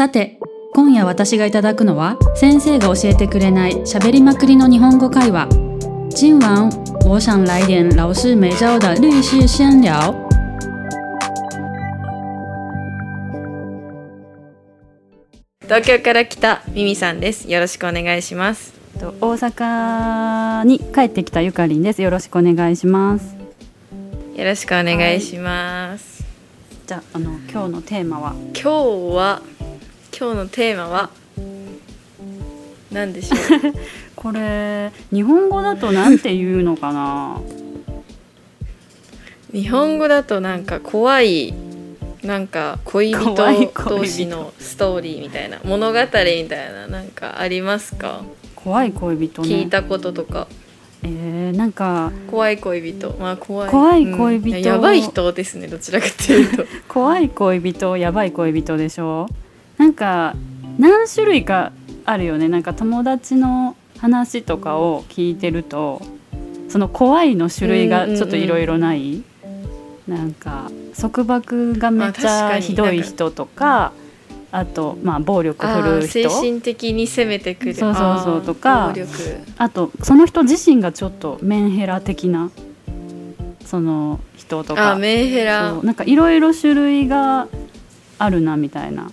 さて今夜私がいただくのは先生が教えてくれない喋りまくりの日本語会話。今晚我想来点老师没教的律师闲聊東京から来たミミさんです。よろしくお願いします。と大阪に帰ってきたゆかりんです。よろしくお願いします。よろしくお願いします、じゃああの今日のテーマは？今日は今日のテーマは何でしょう？これ日本語だとなんて言うのかな？日本語だとなんか怖いなんか恋人同士のストーリーみたいな物語みたいななんかありますか、怖い恋人ね。聞いたこととか。えー、なんか怖い恋人。まあ怖い。怖い恋人。うん。やばい人ですねどちらかというと。怖い恋人やばい恋人でしょ？なんか何種類かあるよね。なんか友達の話とかを聞いてるとその怖いの種類がちょっといろいろない、なんか束縛がめっちゃひどい人とかあとまあ暴力振あるうー精人神的に攻めてくる。そうそうそうとかあとその人自身がちょっとメンヘラ的なその人とか。あメンヘラ。なんかいろいろ種類があるなみたいな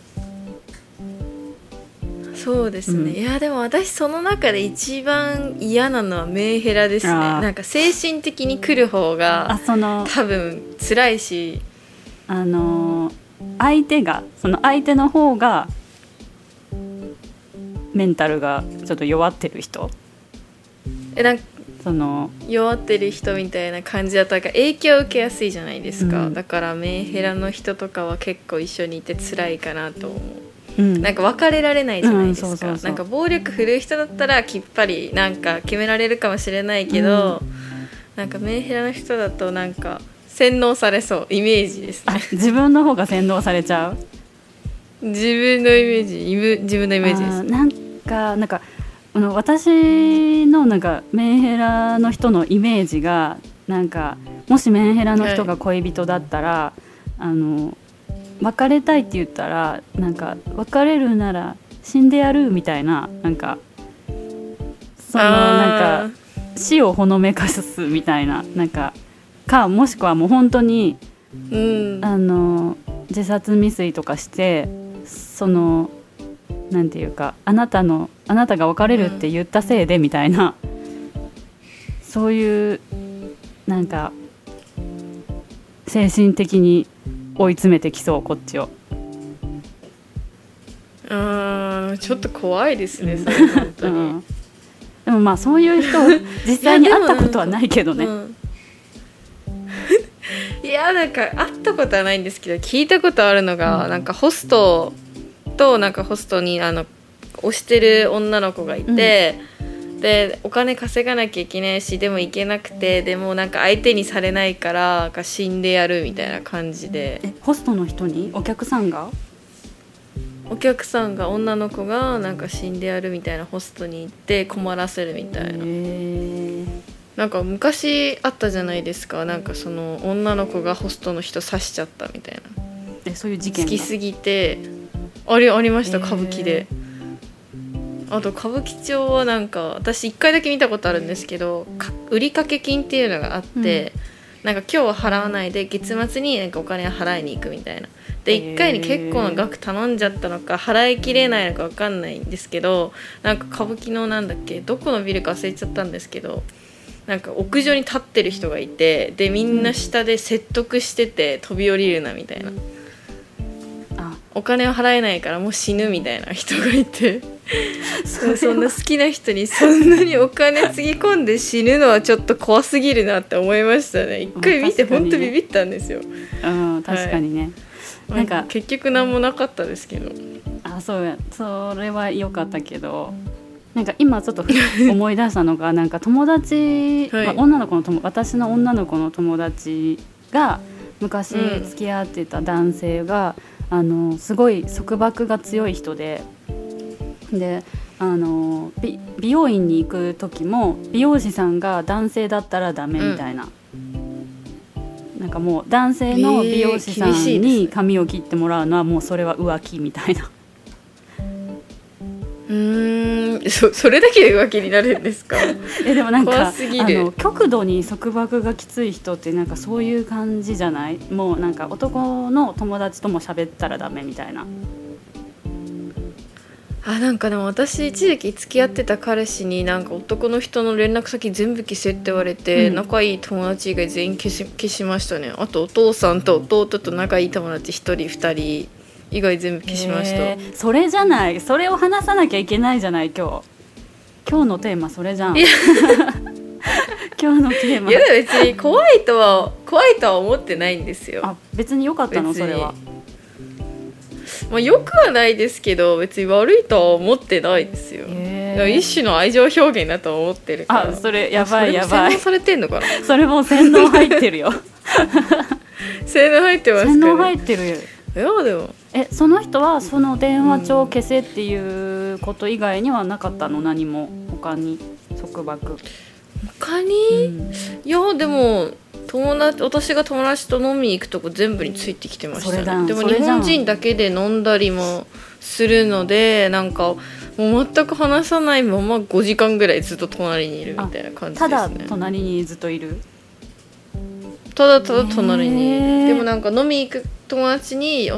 そうですね、うん。いやでも私その中で一番嫌なのはメンヘラですね。なんか精神的に来る方あが多分辛いし。あのー相手がその相手の方がメンタルがちょっと弱ってる人。えなんかその弱ってる人みたいな感じだったら影響を受けやすいじゃないですか、うん。だからメンヘラの人とかは結構一緒にいて辛いかなと思う。うんなんか別れられないじゃないですか、なんか暴力振るう人だったらきっぱりなんか決められるかもしれないけど、なんかメンヘラの人だとなんか洗脳されそうイメージですあね自分の方が洗脳されちゃう？自分のイメージ自分のイメージです。なんかなんかあの私のなんかメンヘラの人のイメージがなんかもしメンヘラの人が恋人だったら、あの別れたいって言ったらなんか別れるなら死んでやるみたいななんかそのなんか死をほのめかすみたいななんかかもしくはもう本当にうん。あの自殺未遂とかしてそのなんていうかあなたのあなたが別れるって言ったせいでみたいな、そういうなんか精神的に追い詰めてきそうこっちを。あーちょっと怖いですねそれ本当に、うん、でもまあそういう人 実際に会ったことはないけどね。うん。いやなんか会ったことはないんですけど聞いたことあるのが、なんかホストとなんかホストにあの推してる女の子がいて、でお金稼がなきゃいけないしでも行けなくてでもなんか相手にされないからか死んでやるみたいな感じで。えホストの人に？お客さんが？お客さんが女の子がなんか死んでやるみたいなホストに行って困らせるみたいな。なんか昔あったじゃないですか。なんかその女の子がホストの人刺しちゃったみたいな。えそういう事件が？好きすぎて。ありありました歌舞伎であと歌舞伎町はなんか私1回だけ見たことあるんですけどか売掛金っていうのがあって、なんか今日は払わないで月末になんかお金を払いに行くみたいな。でへー1回に結構な額頼んじゃったのか払いきれないのか分かんないんですけどなんか歌舞伎のなんだっけどこのビルか忘れちゃったんですけどなんか屋上に立ってる人がいてでみんな下で説得してて飛び降りるなみたいな。あ。お金を払えないからもう死ぬみたいな人がいてそんな好きな人にそんなにお金つぎ込んで死ぬのはちょっと怖すぎるなって思いましたね。一回見て本当ビビったんですよ。うん確かにね、なんか結局何もなかったですけど。あそうや。それは良かったけど。なんか今ちょっと思い出したのがなんか友達、はい。まあ、女の子の友私の女の子の友達が昔うん。付き合ってた男性が、あのすごい束縛が強い人でであの美美容院に行く時も美容師さんが男性だったらダメみたいな。なんかもう男性の美容師さんに髪を切ってもらうのはもうそれは浮気みたいな。でそそれだけで浮気になるんですか？えでもなんかあの極度に束縛がきつい人ってなんかそういう感じじゃない？もうなんか男の友達とも喋ったらダメみたいなあなんかでも私一時期付き合ってた彼氏になんか男の人の連絡先全部消せって言われて、うん。仲いい友達以外全員消し消しましたね。あとお父さんと弟と仲いい友達1人2人。以外全部消しました、それじゃない。それを話さなきゃいけないじゃない今日。今日のテーマそれじゃん。今日のテーマ。いや別に怖いとは怖いとは思ってないんですよ。あ別に良かったのそれはまあよくはないですけど別に悪いとは思ってないですよ、一種の愛情表現だと思ってるから。あそれやばいやばいそれも洗脳されてんのかな？それもう洗脳入ってるよ。洗脳入ってますか洗脳ね入ってるよ。いやでも。えその人はその電話帳を消せっていうこと以外にはなかったの？何も？他に？束縛、他に、うん。いやでも友達私が友達と飲みに行くとこ全部についてきてましたね。でも日本人だけで飲んだりもするのでなんかもう全く話さないまま5時間ぐらいずっと隣にいるみたいな感じですただね隣にずっといる？ただただ隣にでもなんか飲み行く友達に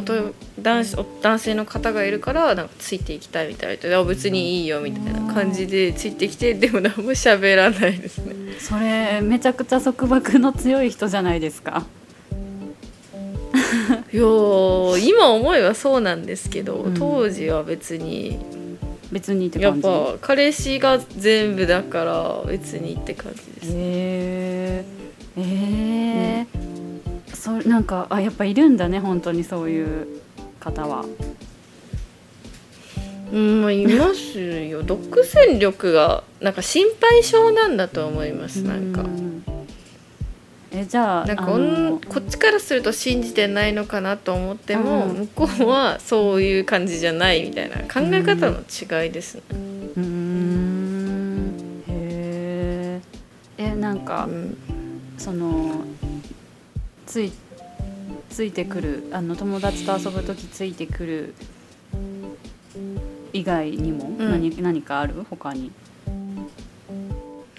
男子お男性の方がいるからなんかついていきたいみたいであ別にいいよみたいな感じでついてきてでも何も喋らないですね。それめちゃくちゃ束縛の強い人じゃないですか。いやー今思えばそうなんですけど、うん。当時は別に。別にってやっぱ彼氏が全部だから別にって感じです、へええーそなんかあやっぱいるんだね本当にそういう方は。うんまあいますよ。独占力がなんか心配性なんだと思いますなんか。うんえじゃあなんかあのこっちからすると信じてないのかなと思っても、うん。向こうはそういう感じじゃないみたいな考え方の違いですね、うーん。へええなんか、うん。そのついついてくるあの友達と遊ぶ時ついてくる以外にもうん。何,、何かある？他に。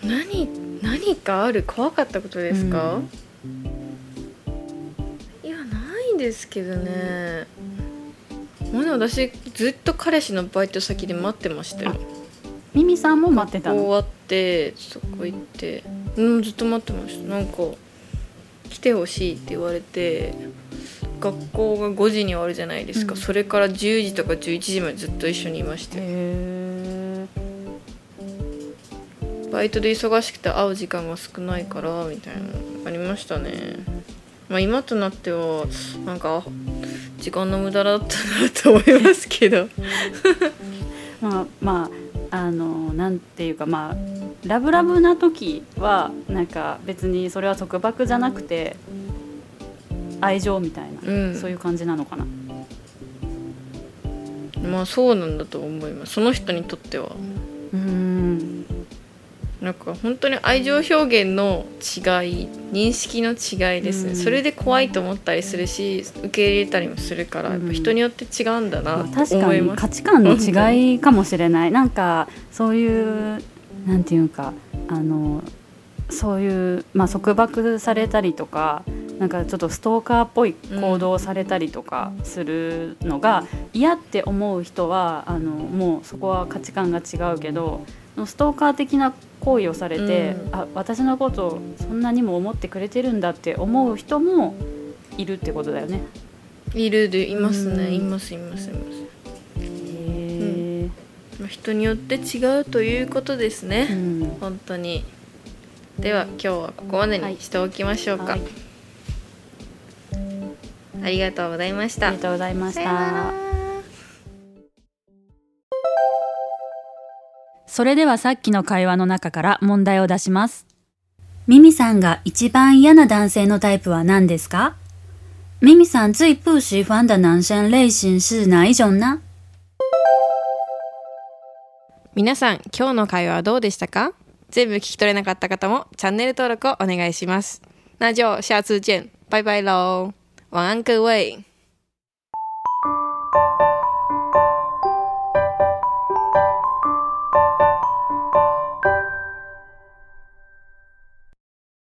何何かある？怖かったことですか、いやないんですけどね。まあでも私ずっと彼氏のバイト先で待ってましたよ。ミミさんも待ってたの？終わってそこ行って。うんずっと待ってました。なんか来てほしいって言われて学校が5時に終わるじゃないですか、うん。それから10時とか11時までずっと一緒にいましたバイトで忙しくて会う時間が少ないからみたいなのありましたね。まあ今となってはなんか時間の無駄だったなと思いますけど。まあまああのなんていうかまあラブラブな時はなんか別にそれは束縛じゃなくて愛情みたいな、うん。そういう感じなのかな。まあそうなんだと思います。その人にとっては。うーん。なんか本当に愛情表現の違い認識の違いですね、うん。それで怖いと思ったりするし受け入れたりもするから、やっぱ人によって違うんだなまあと確かに思います、価値観の違いかもしれない。なんかそういうなんていうかあのそういう、まあ、束縛されたりとかなんかちょっとストーカーっぽい行動をされたりとかするのが嫌って思う人はあのもうそこは価値観が違うけどストーカー的な行為をされて、うん。あ私のことをそんなにも思ってくれてるんだって思う人もいるってことだよね。いるでいますね、うん。いますいますいます、人によって違うということですね、ーうん。本当に。では今日はここまでにしておきましょうか、はい。ありがとうございました。ありがとうございました。それではさっきの会話の中から問題を出します。ミミさんが一番嫌な男性のタイプは何ですか？ミミさん最不喜欢的男生类型是哪一种呢皆さん今日の会話はどうでしたか？全部聞き取れなかった方もチャンネル登録をお願いします。那就下次见。拜拜喽晚安各位。